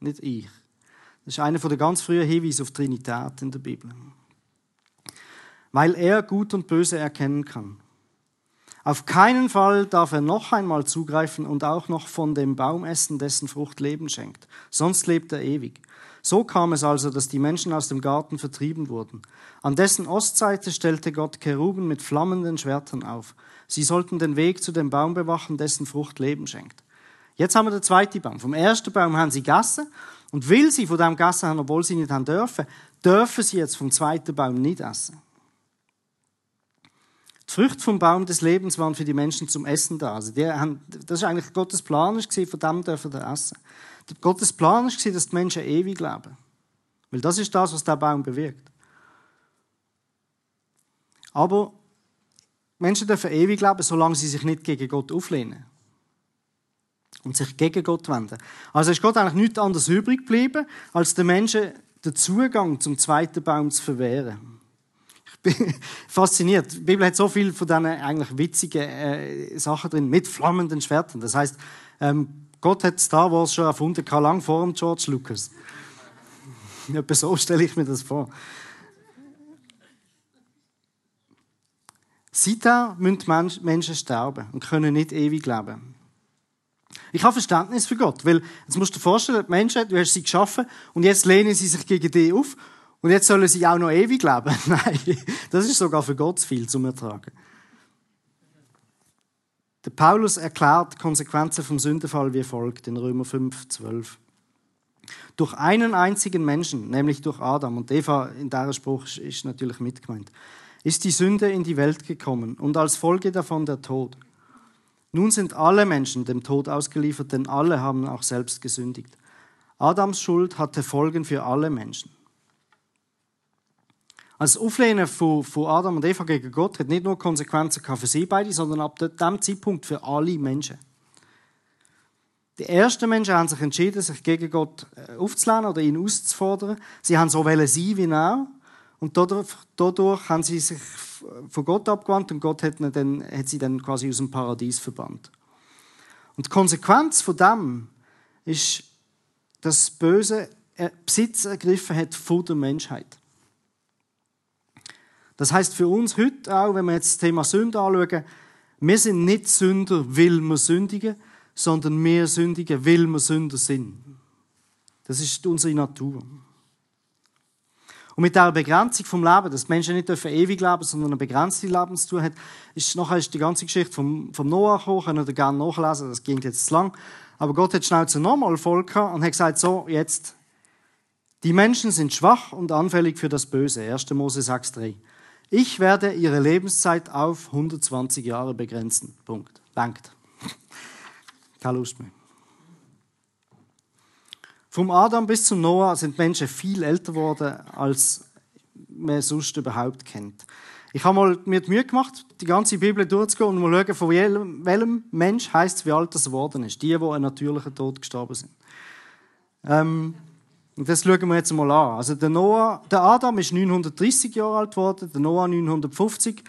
S2: nicht ich. Das ist einer der ganz frühen Hinweise auf Trinität in der Bibel. Weil er Gut und Böse erkennen kann. Auf keinen Fall darf er noch einmal zugreifen und auch noch von dem Baum essen, dessen Frucht Leben schenkt. Sonst lebt er ewig. So kam es also, dass die Menschen aus dem Garten vertrieben wurden. An dessen Ostseite stellte Gott Keruben mit flammenden Schwertern auf. Sie sollten den Weg zu dem Baum bewachen, dessen Frucht Leben schenkt. Jetzt haben wir den zweiten Baum. Vom ersten Baum haben sie Gassen. Und will sie von dem Gassen haben, obwohl sie nicht haben dürfen, dürfen sie jetzt vom zweiten Baum nicht essen. Früchte vom Baum des Lebens waren für die Menschen zum Essen da. Also die haben, das ist eigentlich Gottes Plan, von dem dürfen sie essen. Gottes Plan war, dass die Menschen ewig leben. Weil das ist das, was der Baum bewirkt. Aber Menschen dürfen ewig leben, solange sie sich nicht gegen Gott auflehnen. Und sich gegen Gott wenden. Also ist Gott eigentlich nichts anderes übrig geblieben, als den Menschen den Zugang zum zweiten Baum zu verwehren. (laughs) Fasziniert. Die Bibel hat so viel von diesen eigentlich witzigen äh, Sachen drin, mit flammenden Schwertern. Das heißt, ähm, Gott hat Star Wars schon erfunden, lang vor dem George Lucas. (laughs) Etwa so stelle ich mir das vor. Seither müssen Menschen sterben und können nicht ewig leben. Ich habe Verständnis für Gott, weil jetzt musst du dir vorstellen, die Menschen, du hast sie geschaffen und jetzt lehnen sie sich gegen dich auf und jetzt sollen sie auch noch ewig leben. (laughs) Nein, das ist sogar für Gott viel zum Ertragen. Der Paulus erklärt Konsequenzen vom Sündenfall wie folgt in Römer 5, 12. Durch einen einzigen Menschen, nämlich durch Adam, und Eva in der Spruch ist natürlich mitgemeint, ist die Sünde in die Welt gekommen und als Folge davon der Tod. Nun sind alle Menschen dem Tod ausgeliefert, denn alle haben auch selbst gesündigt. Adams Schuld hatte Folgen für alle Menschen. Also das Auflehnen von, von Adam und Eva gegen Gott hat nicht nur Konsequenzen für sie beide, sondern ab dem Zeitpunkt für alle Menschen. Die ersten Menschen haben sich entschieden, sich gegen Gott äh, aufzulehnen oder ihn auszufordern. Sie haben so sein wie er. Und dadurch, dadurch haben sie sich von Gott abgewandt und Gott hat, dann, hat sie dann quasi aus dem Paradies verbannt. Und die Konsequenz von dem ist, dass das Böse äh, Besitz ergriffen hat von der Menschheit. Das heißt für uns heute auch, wenn wir jetzt das Thema Sünde anschauen, wir sind nicht Sünder, weil wir sündigen, sondern wir sündigen, weil wir Sünder sind. Das ist unsere Natur. Und mit dieser Begrenzung vom Leben, dass Menschen nicht ewig leben, sondern eine begrenzte Lebenstour hat, ist nachher ist die ganze Geschichte vom, vom Noah gekommen, können ihr gerne nachlesen, das ging jetzt zu lang. Aber Gott hat schnell zu nochmal Volk und hat gesagt, so, jetzt, Die Menschen sind schwach und anfällig für das Böse. 1. Mose 6,3. Ich werde ihre Lebenszeit auf 120 Jahre begrenzen. Punkt. Langt. Keine Lust mehr. Vom Adam bis zum Noah sind Menschen viel älter geworden, als man sonst überhaupt kennt. Ich habe mal mir die Mühe gemacht, die ganze Bibel durchzugehen und mal schauen, von welchem, Mensch heißt wie alt er geworden ist. Die, die einen natürlichen Tod gestorben sind. Ähm, und das schauen wir jetzt mal an. Also der, Noah, der Adam ist 930 Jahre alt geworden, der Noah 950,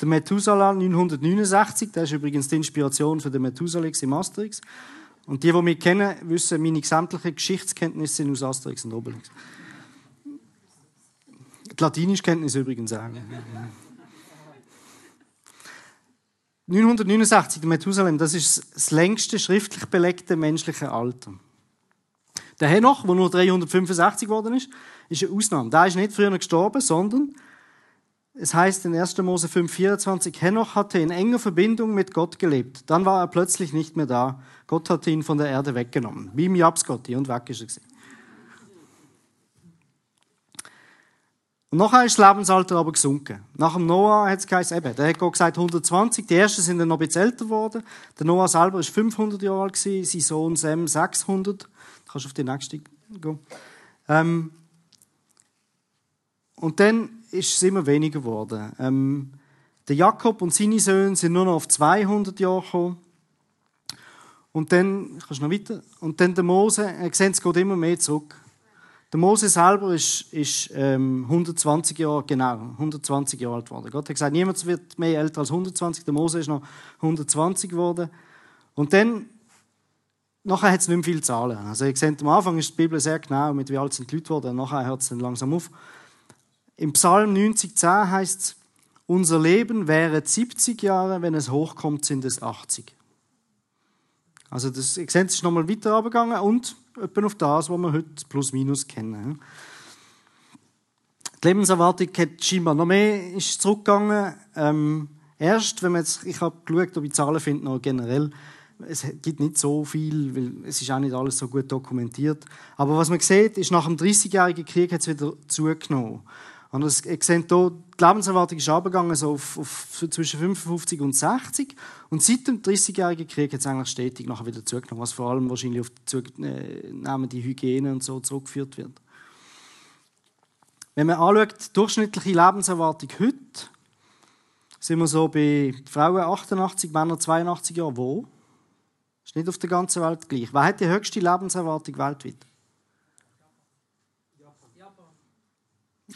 S2: der Methuselah 969. Das ist übrigens die Inspiration für den Methuselah im Asterix. Und die, die mich kennen, wissen, meine sämtlichen Geschichtskenntnisse sind aus Asterix und Obelix. Die Latinischkenntnisse übrigens auch. 969, der Methusalem, das ist das längste schriftlich belegte menschliche Alter. Der Henoch, der nur 365 geworden ist, ist eine Ausnahme. Der ist nicht früher gestorben, sondern es heißt in 1. Mose 5,24, Henoch hatte in enger Verbindung mit Gott gelebt. Dann war er plötzlich nicht mehr da. Gott hatte ihn von der Erde weggenommen. Wie im Japsgotti und weg ist er gewesen. Und nachher ist das Lebensalter aber gesunken. Nach dem Noah hat es geheißen, eben, der hat Gott gesagt 120. Die ersten sind dann noch ein bisschen älter geworden. Der Noah selber ist 500 Jahre alt sein Sohn Sem 600. Kannst auf die nächste gehen. Ähm, und dann ist es immer weniger geworden. Ähm, der Jakob und seine Söhne sind nur noch auf 200 Jahre gekommen. Und dann, kannst du noch weiter, und dann der Mose, ihr seht, es geht immer mehr zurück. Der Mose selber ist, ist ähm, 120 Jahre, genau, 120 Jahre alt geworden. Gott hat gesagt, niemand wird mehr älter als 120. Der Mose ist noch 120 geworden. Und dann, nachher hat es nicht mehr viel Zahlen. Also ihr seht, am Anfang ist die Bibel sehr genau, mit wie alt sind die Leute geworden, nachher hört es dann langsam auf. Im Psalm 90,10 heißt es, unser Leben wäre 70 Jahre, wenn es hochkommt, sind es 80. Also das, ihr seht, es ist nochmal weiter abgegangen und etwa auf das, was wir heute plus minus kennen. Die Lebenserwartung hat scheinbar noch mehr ist zurückgegangen. Ähm, erst, wenn man jetzt, ich habe geschaut, ob ich Zahlen finde, noch generell, es gibt nicht so viel, weil es ist auch nicht alles so gut dokumentiert. Aber was man sieht, ist, nach dem 30-jährigen Krieg hat es wieder zugenommen. Und das, ihr seht hier, die Lebenserwartung ist abgegangen so auf, auf, zwischen 55 und 60. Und seit dem 30-jährigen Krieg hat es eigentlich stetig nachher wieder zugenommen, was vor allem wahrscheinlich auf die zunehmende Hygiene und so zurückgeführt wird. Wenn man anschaut, durchschnittliche Lebenserwartung heute, sind wir so bei Frauen 88, Männern 82 Jahre. Wo? Ist nicht auf der ganzen Welt gleich. Wer hat die höchste Lebenserwartung weltweit?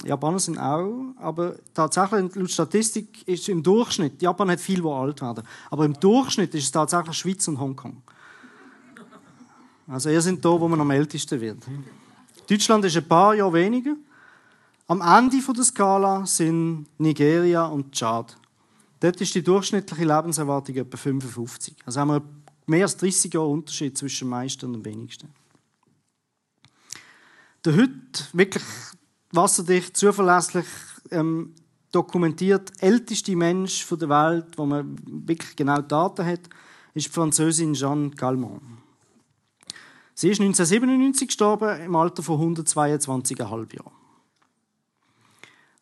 S2: Japaner sind auch, aber tatsächlich laut Statistik ist im Durchschnitt, Japan hat viel, wo alt werden, aber im Durchschnitt ist es tatsächlich Schweiz und Hongkong. Also ihr sind da, wo man am ältesten wird. Deutschland ist ein paar Jahre weniger. Am Ende der Skala sind Nigeria und Tschad. Dort ist die durchschnittliche Lebenserwartung etwa 55. Also haben wir mehr als 30 Jahre Unterschied zwischen dem meisten und dem wenigsten. Der heute wirklich wasserdicht, zuverlässig ähm, dokumentiert älteste Mensch der Welt, wo man wirklich genau Daten hat, ist die Französin Jeanne Calment. Sie ist 1997 gestorben, im Alter von 122,5 Jahren.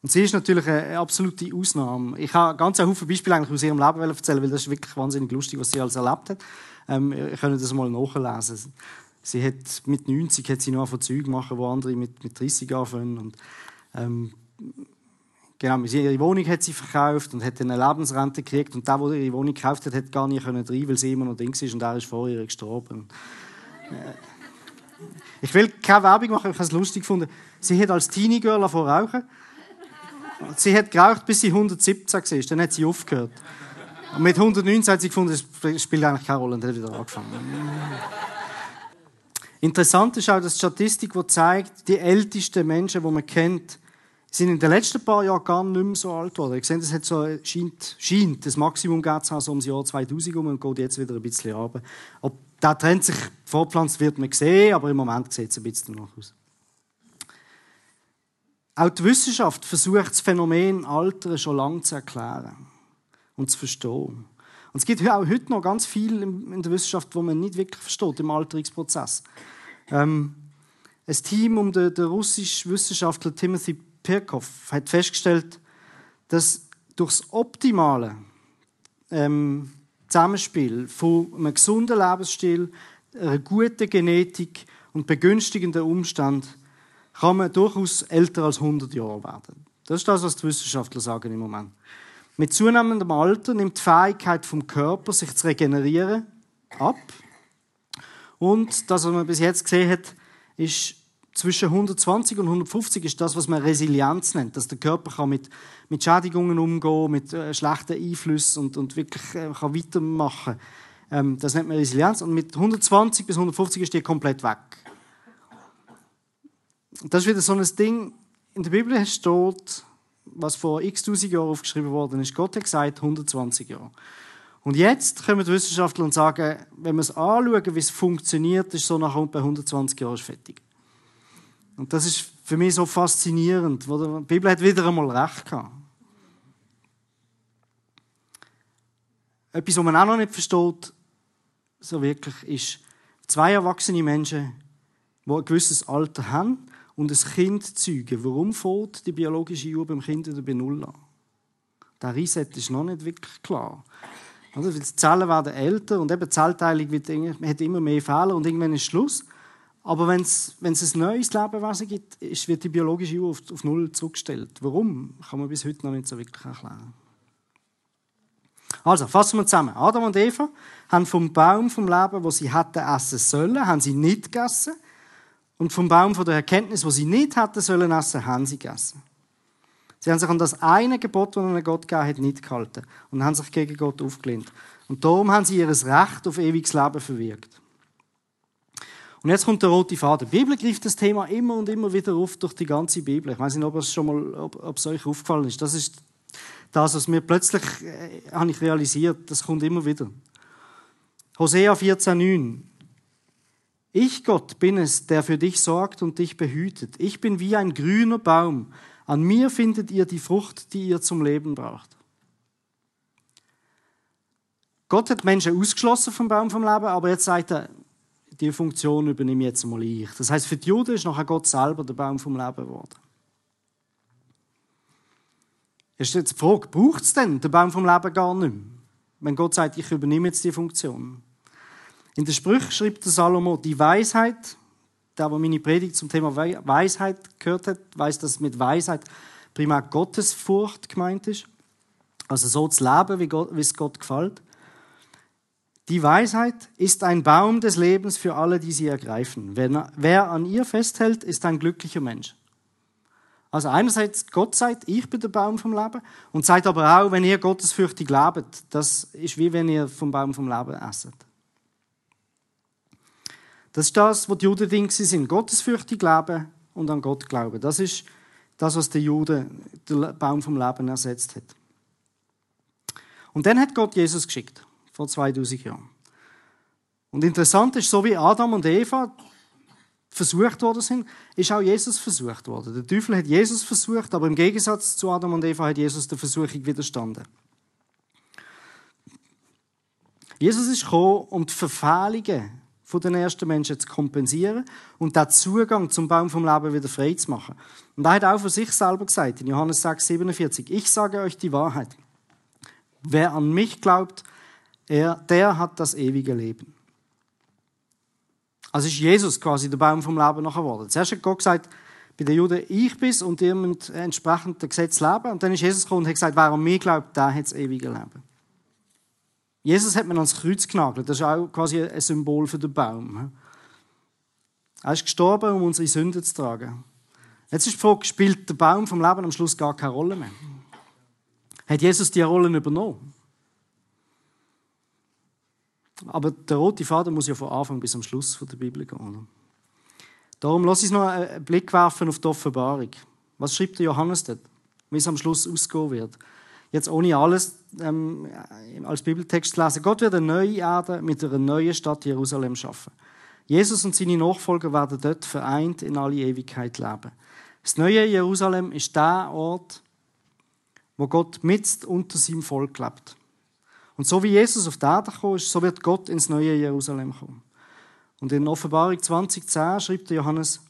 S2: Und sie ist natürlich eine absolute Ausnahme. Ich habe ganz viele Beispiele eigentlich aus ihrem Leben erzählen, weil das ist wirklich wahnsinnig lustig, was sie alles erlebt hat. Ähm, ihr könnt das mal nachlesen. Sie hat mit 90 hat sie noch von Zeug machen, wo andere mit, mit 30 anfangen. Und, ähm, genau, ihre Wohnung hat sie verkauft und hat eine Lebensrente gekriegt. Und der, der ihre Wohnung gekauft hat, hat gar nicht rein, weil sie immer noch Dings ist und er ist vor ihr gestorben. Äh, ich will keine Werbung machen, ich habe es lustig gefunden. Sie hat als Teenie-Girl vor rauchen. Sie hat geraucht, bis sie 117 war. Dann hat sie aufgehört. Und mit 119 hat sie gefunden, das spielt eigentlich keine Rolle und hat wieder angefangen. Interessant ist auch, die Statistik, die zeigt, die ältesten Menschen, die man kennt, sind in den letzten paar Jahren gar nicht mehr so alt geworden. Ich sehe, das hat so, scheint, scheint das Maximum geht zu haben, so ums Jahr 2000 um und geht jetzt wieder ein bisschen runter. Ob der Trend sich fortpflanzt, wird man sehen, aber im Moment sieht es ein bisschen danach aus. Auch die Wissenschaft versucht, das Phänomen Alter schon lange zu erklären und zu verstehen. Und es gibt auch heute noch ganz viel in der Wissenschaft, wo man nicht wirklich versteht im Alterungsprozess. Ähm, Ein Team um den, den russischen Wissenschaftler Timothy Pirkov hat festgestellt, dass durch das optimale ähm, Zusammenspiel von einem gesunden Lebensstil, einer guten Genetik und begünstigenden Umstand kann man durchaus älter als 100 Jahre werden. Das ist das, was die Wissenschaftler sagen im Moment. Mit zunehmendem Alter nimmt die Fähigkeit vom Körper, sich zu regenerieren, ab. Und das, was man bis jetzt gesehen hat, ist zwischen 120 und 150 ist das, was man Resilienz nennt, dass der Körper kann mit, mit Schädigungen umgehen, mit äh, schlechten Einflüssen und, und wirklich äh, kann weitermachen. Ähm, das nennt man Resilienz. Und mit 120 bis 150 ist die komplett weg. Das ist wieder so ein Ding, in der Bibel steht, was vor x tausend Jahren aufgeschrieben worden ist. Gott hat gesagt 120 Jahre. Und jetzt kommen die Wissenschaftler und sagen, wenn wir es anschauen, wie es funktioniert, ist so nach etwa 120 Jahren fertig. Und das ist für mich so faszinierend. Die Bibel hat wieder einmal recht gehabt. Etwas, was man auch noch nicht versteht, so wirklich, ist zwei erwachsene Menschen, die ein gewisses Alter haben und ein Kind zeugen. Warum fährt die biologische Uhr beim Kind wieder bei Null an? Der Reset ist noch nicht wirklich klar. Also, die Zellen werden älter und eben die Zellteilung wird, hat immer mehr Fehler und irgendwann ist Schluss. Aber wenn es, wenn es ein neues Lebewesen gibt, ist, wird die biologische Uhr auf, auf Null zurückgestellt. Warum? Kann man bis heute noch nicht so wirklich erklären. Also, fassen wir zusammen. Adam und Eva haben vom Baum vom Leben, wo sie hätten essen sollen, haben sie nicht gegessen. Und vom Baum von der Erkenntnis, wo sie nicht hätten sollen essen, haben sie gegessen. Sie haben sich an das eine Gebot, das ihnen Gott gegeben hat, nicht gehalten und haben sich gegen Gott aufgelehnt. Und darum haben sie ihr Recht auf ewiges Leben verwirkt. Und jetzt kommt der rote Faden. Die Bibel greift das Thema immer und immer wieder auf durch die ganze Bibel. Ich weiß nicht, ob es schon mal, ob, ob es euch aufgefallen ist. Das ist das, was mir plötzlich, äh, habe ich realisiert, das kommt immer wieder. Hosea 14,9. Ich, Gott, bin es, der für dich sorgt und dich behütet. Ich bin wie ein grüner Baum. An mir findet ihr die Frucht, die ihr zum Leben braucht. Gott hat Menschen ausgeschlossen vom Baum vom Leben, aber jetzt sagt er, die Funktion übernehme jetzt mal ich. Das heißt, für die Juden ist nachher Gott selber der Baum vom Leben geworden. Ist jetzt die Frage, braucht es denn den Baum vom Leben gar nicht mehr? Wenn Gott sagt, ich übernehme jetzt die Funktion. In der Sprüche schreibt der Salomo, die Weisheit, der, der meine Predigt zum Thema Weisheit gehört hat, weiß, dass mit Weisheit primär Gottesfurcht gemeint ist. Also so zu leben, wie, Gott, wie es Gott gefällt. Die Weisheit ist ein Baum des Lebens für alle, die sie ergreifen. Wer, wer an ihr festhält, ist ein glücklicher Mensch. Also einerseits Gott sagt, ich bin der Baum vom Leben und sagt aber auch, wenn ihr gottesfürchtig lebt, das ist wie wenn ihr vom Baum vom Leben esset. Das ist das, was die Juden Dinge sind. Gottesfürchtig leben und an Gott glauben. Das ist das, was die Juden den Baum vom Leben ersetzt hat. Und dann hat Gott Jesus geschickt, vor 2000 Jahren. Und interessant ist, so wie Adam und Eva versucht worden sind, ist auch Jesus versucht worden. Der Teufel hat Jesus versucht, aber im Gegensatz zu Adam und Eva hat Jesus der Versuchung widerstanden. Jesus ist gekommen, um die Verfehlungen von den ersten Menschen zu kompensieren und den Zugang zum Baum vom Leben wieder frei zu machen. Und er hat auch von sich selber gesagt, in Johannes 6, 47, ich sage euch die Wahrheit. Wer an mich glaubt, er, der hat das ewige Leben. Also ist Jesus quasi der Baum vom Leben nachher geworden. Zuerst hat Gott gesagt, bei den Juden, ich bin und ihr müsst entsprechend dem Gesetz leben. Und dann ist Jesus gekommen und hat gesagt, wer an mich glaubt, der hat das ewige Leben. Jesus hat man ans Kreuz genagelt. Das ist auch quasi ein Symbol für den Baum. Er ist gestorben, um unsere Sünden zu tragen. Jetzt ist die Frage, spielt der Baum vom Leben am Schluss gar keine Rolle mehr? Hat Jesus die Rollen übernommen? Aber der rote Faden muss ja von Anfang bis am Schluss der Bibel gehen. Darum lass uns noch einen Blick werfen auf die Offenbarung. Was schreibt der Johannes dort? Wie es am Schluss ausgehen wird jetzt ohne alles ähm, als Bibeltext lesen. Gott wird eine neue Erde mit einer neuen Stadt Jerusalem schaffen. Jesus und seine Nachfolger werden dort vereint in alle Ewigkeit leben. Das neue Jerusalem ist der Ort, wo Gott mit unter seinem Volk lebt. Und so wie Jesus auf die Erde gekommen ist, so wird Gott ins neue Jerusalem kommen. Und in Offenbarung 2010 schreibt Johannes,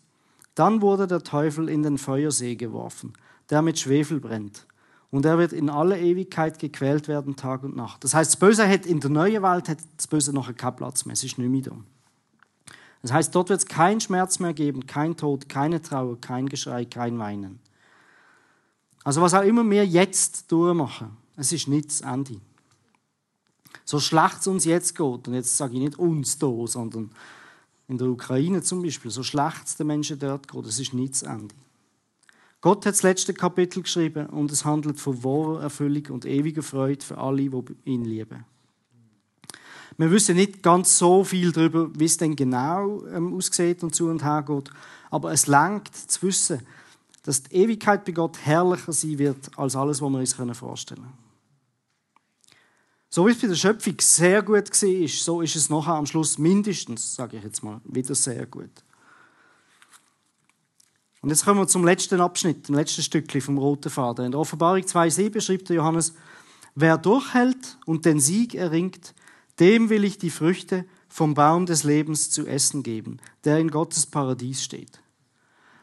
S2: Dann wurde der Teufel in den Feuersee geworfen, der mit Schwefel brennt. Und er wird in alle Ewigkeit gequält werden, Tag und Nacht. Das heißt, das Böse hat in der neuen Welt hat das Böse noch keinen Platz mehr. Es ist nicht mehr da. Das heißt, dort wird es keinen Schmerz mehr geben, kein Tod, keine Trauer, kein Geschrei, kein Weinen. Also was auch immer wir jetzt durchmachen, es ist nicht das Ende. So schlecht es uns jetzt geht, und jetzt sage ich nicht uns hier, sondern in der Ukraine zum Beispiel, so schlecht es den Menschen dort geht, es ist nicht das Ende. Gott hat das letzte Kapitel geschrieben und es handelt von wahrer Erfüllung und ewiger Freude für alle, die ihn lieben. Wir wissen nicht ganz so viel darüber, wie es denn genau ähm, aussieht und zu und her geht. Aber es langt zu wissen, dass die Ewigkeit bei Gott herrlicher sein wird als alles, was wir uns vorstellen können. So wie es bei der Schöpfung sehr gut war, so ist es nachher am Schluss mindestens, sage ich jetzt mal, wieder sehr gut. Und jetzt kommen wir zum letzten Abschnitt, dem letzten Stückchen vom roten Faden. In der Offenbarung 2,7 schreibt der Johannes, wer durchhält und den Sieg erringt, dem will ich die Früchte vom Baum des Lebens zu essen geben, der in Gottes Paradies steht.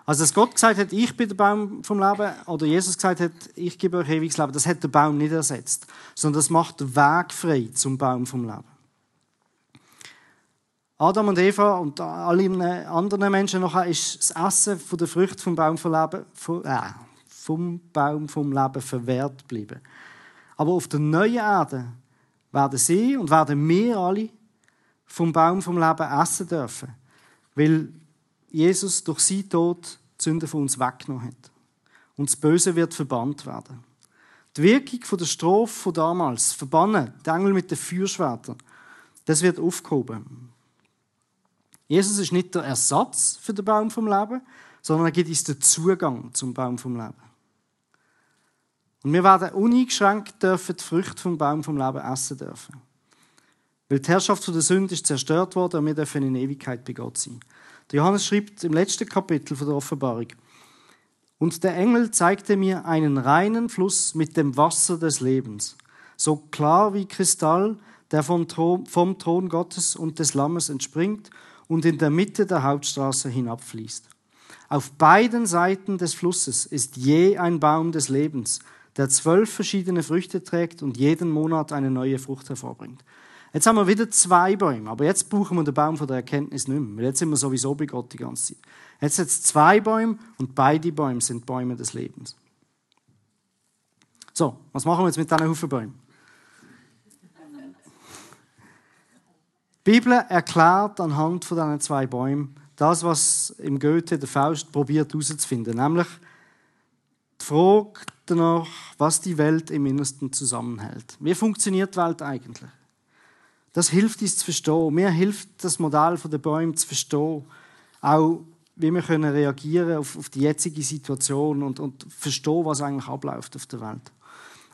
S2: Also, dass Gott gesagt hat, ich bin der Baum vom Leben, oder Jesus gesagt hat, ich gebe euch ewiges Leben, das hat der Baum nicht ersetzt, sondern das macht den Weg frei zum Baum vom Leben. Adam und Eva und alle anderen Menschen nachher ist das Essen von der Frucht vom Baum vom Leben, äh, vom Baum vom Leben verwehrt geblieben. Aber auf der neuen Erde werden sie und werden wir alle vom Baum vom Leben essen dürfen, weil Jesus durch seinen Tod die Sünde von uns weggenommen hat. Und das Böse wird verbannt werden. Die Wirkung der Strophe von damals, verbannen, die Engel mit den Feuerschwertern, das wird aufgehoben. Jesus ist nicht der Ersatz für den Baum vom Leben, sondern er gibt uns den Zugang zum Baum vom Leben. Und wir werden uneingeschränkt dürfen die Früchte vom Baum vom Leben essen dürfen. Weil die Herrschaft der Sünde ist zerstört worden und wir dürfen in Ewigkeit bei Gott sein. Der Johannes schreibt im letzten Kapitel von der Offenbarung, und der Engel zeigte mir einen reinen Fluss mit dem Wasser des Lebens, so klar wie Kristall, der vom Thron, vom Thron Gottes und des Lammes entspringt und in der Mitte der Hauptstraße hinabfließt. Auf beiden Seiten des Flusses ist je ein Baum des Lebens, der zwölf verschiedene Früchte trägt und jeden Monat eine neue Frucht hervorbringt. Jetzt haben wir wieder zwei Bäume, aber jetzt brauchen wir den Baum von der Erkenntnis nicht mehr, weil jetzt sind wir sowieso bei Gott die ganze Zeit. Jetzt sind es zwei Bäume und beide Bäume sind Bäume des Lebens. So, was machen wir jetzt mit diesen Haufen Bäumen? Die Bibel erklärt anhand von diesen zwei Bäumen das, was im Goethe der Faust probiert herauszufinden, nämlich die Frage danach, was die Welt im Innersten zusammenhält. Wie funktioniert die Welt eigentlich? Das hilft uns zu verstehen. Mir hilft das Modell der Bäume zu verstehen, auch wie wir können reagieren auf, auf die jetzige Situation und, und verstehen, was eigentlich abläuft auf der Welt.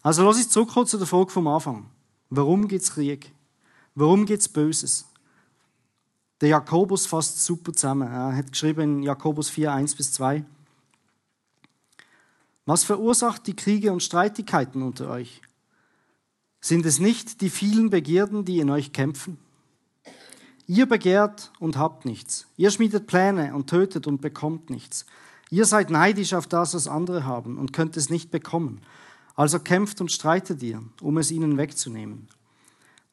S2: Also lass uns zurückkommen zu der Frage vom Anfang. Warum gibt es Krieg? Warum gibt es Böses? Der Jakobus fasst super zusammen. Er hat geschrieben in Jakobus 4, 1 bis 2. Was verursacht die Kriege und Streitigkeiten unter euch? Sind es nicht die vielen Begierden, die in euch kämpfen? Ihr begehrt und habt nichts. Ihr schmiedet Pläne und tötet und bekommt nichts. Ihr seid neidisch auf das, was andere haben und könnt es nicht bekommen. Also kämpft und streitet ihr, um es ihnen wegzunehmen.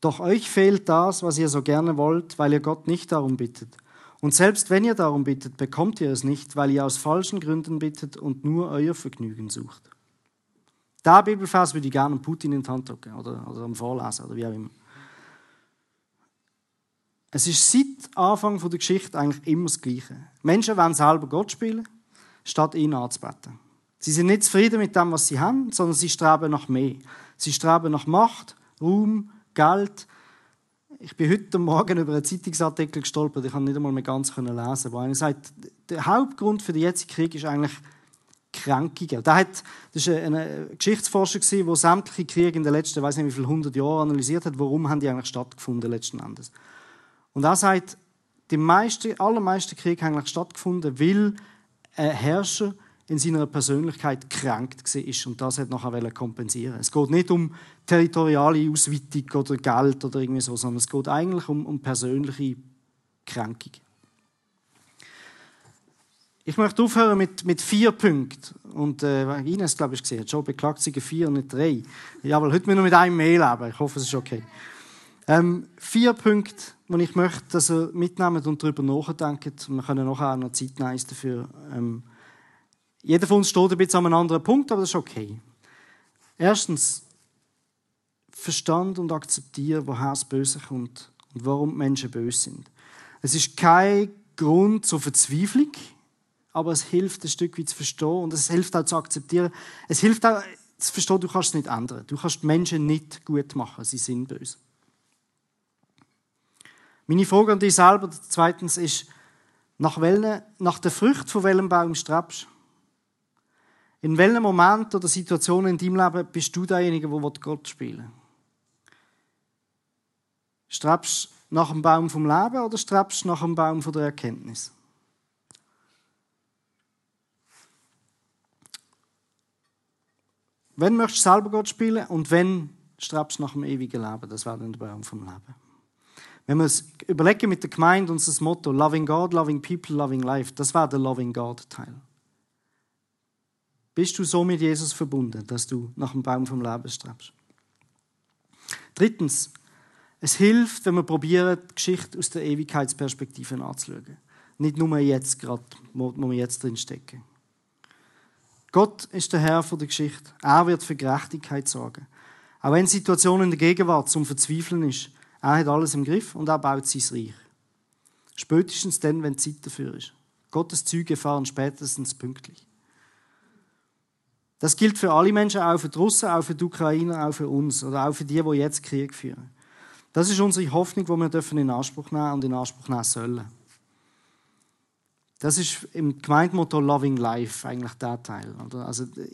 S2: Doch euch fehlt das, was ihr so gerne wollt, weil ihr Gott nicht darum bittet. Und selbst wenn ihr darum bittet, bekommt ihr es nicht, weil ihr aus falschen Gründen bittet und nur euer Vergnügen sucht. Da Bibelvers würde ich gerne Putin in die Hand drücken oder, oder am Vorlesen oder wie auch immer. Es ist seit Anfang der Geschichte eigentlich immer das Gleiche. Menschen wollen selber Gott spielen, statt ihn anzubeten. Sie sind nicht zufrieden mit dem, was sie haben, sondern sie streben nach mehr. Sie streben nach Macht, Ruhm, Geld. Ich bin heute Morgen über einen Zeitungsartikel gestolpert, ich konnte nicht einmal mehr ganz lesen, wo einer sagt, der Hauptgrund für den jetzigen Krieg ist eigentlich Kränkungen. Hat, das war ein Geschichtsforscher, der sämtliche Kriege in den letzten, weiß nicht wie viele hundert Jahren analysiert hat, warum haben die eigentlich stattgefunden letzten Endes. Und er sagt, die meisten, allermeisten Kriege haben eigentlich stattgefunden, weil ein Herrscher in seiner Persönlichkeit kränkt war und das hat nachher kompensieren. Es geht nicht um territoriale Ausweitung oder Geld oder irgendwie so, sondern es geht eigentlich um, um persönliche Kränkung. Ich möchte aufhören mit, mit vier Punkten. Und äh, Ines, glaube ich, gesehen, Joe beklagt sich vier nicht drei. Ja, weil heute müssen wir mit einem Mail leben. Ich hoffe, es ist okay. Ähm, vier Punkte, die ich möchte, dass ihr mitnehmt und darüber nachdenkt. Wir können nachher auch noch Zeit nehmen dafür. Ähm, jeder von uns steht ein bisschen an einem anderen Punkt, aber das ist okay. Erstens, Verstand und akzeptieren, woher das Böse kommt und warum Menschen böse sind. Es ist kein Grund zur Verzweiflung, aber es hilft ein Stück weit zu verstehen und es hilft auch zu akzeptieren. Es hilft auch zu verstehen, du kannst es nicht ändern. Du kannst Menschen nicht gut machen, sie sind böse. Meine Frage an dich selber zweitens ist, nach, welchen, nach der Frucht von welchem Baum strebst In welchem Moment oder Situation in deinem Leben bist du derjenige, der Gott spielen will? Strebst du nach dem Baum vom Leben oder strebst du nach dem Baum von der Erkenntnis? Wenn möchtest du selber Gott spielen und wenn strebst du nach dem ewigen Leben? Das wäre dann der Baum vom Leben. Wenn wir es überlegen mit der Gemeinde, unser Motto, Loving God, Loving People, Loving Life, das wäre der Loving God-Teil. Bist du so mit Jesus verbunden, dass du nach dem Baum vom Leben strebst? Drittens, es hilft, wenn wir probieren, die Geschichte aus der Ewigkeitsperspektive anzuschauen. Nicht nur jetzt gerade, wo wir jetzt drin stecken. Gott ist der Herr der Geschichte. Er wird für Gerechtigkeit sorgen. Auch wenn Situationen in der Gegenwart zum Verzweifeln ist, er hat alles im Griff und er baut sein Reich. Spätestens dann, wenn Zeit dafür ist. Gottes Züge fahren spätestens pünktlich. Das gilt für alle Menschen, auch für die Russen, auch für die Ukrainer, auch für uns oder auch für die, die jetzt Krieg führen. Das ist unsere Hoffnung, die wir dürfen in Anspruch nehmen und in Anspruch nehmen sollen. Das ist im Gemeindemotto Loving Life eigentlich der Teil. Also wir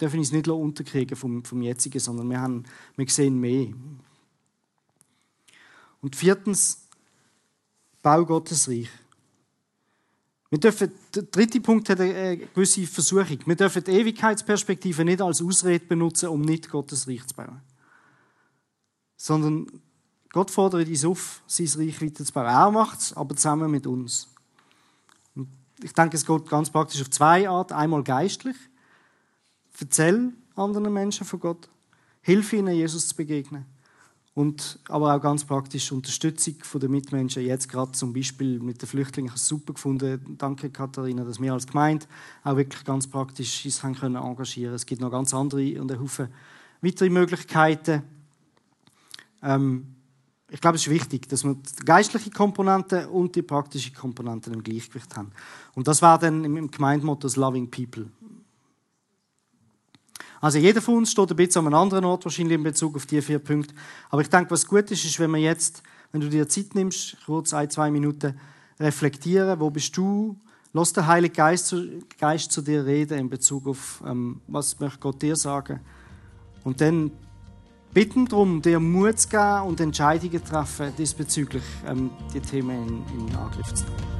S2: dürfen uns nicht unterkriegen vom, vom jetzigen, sondern wir, haben, wir sehen mehr. Und viertens, Bau Gottes Reich. Wir dürfen, der dritte Punkt hat eine gewisse Versuchung. Wir dürfen die Ewigkeitsperspektive nicht als Ausrede benutzen, um nicht Gottes Reich zu bauen. Sondern Gott fordert uns auf, sein Reich weiterzubauen. Er macht es, aber zusammen mit uns. Und ich denke, es geht ganz praktisch auf zwei Arten. Einmal geistlich. Erzähl anderen Menschen von Gott. Hilf ihnen, Jesus zu begegnen. Und, aber auch ganz praktisch Unterstützung der Mitmenschen. Jetzt gerade zum Beispiel mit den Flüchtlingen. Ich super gefunden. Danke, Katharina, dass wir als Gemeinde auch wirklich ganz praktisch uns haben können engagieren Es gibt noch ganz andere und einen Haufen weitere Möglichkeiten. Ähm, ich glaube, es ist wichtig, dass wir die geistliche Komponente und die praktische Komponente im Gleichgewicht haben. Und das war dann im Gemeindemotto das Loving People. Also jeder von uns steht ein bisschen an einem anderen Ort wahrscheinlich in Bezug auf diese vier Punkte. Aber ich denke, was gut ist, ist, wenn man jetzt, wenn du dir Zeit nimmst, kurz ein, zwei Minuten reflektieren, wo bist du? Lass den Heiligen Geist zu, Geist zu dir reden in Bezug auf, ähm, was möchte Gott dir sagen. Und dann bitten darum, dir Mut zu geben und Entscheidungen zu treffen, diesbezüglich ähm, die Themen in, in Angriff zu nehmen.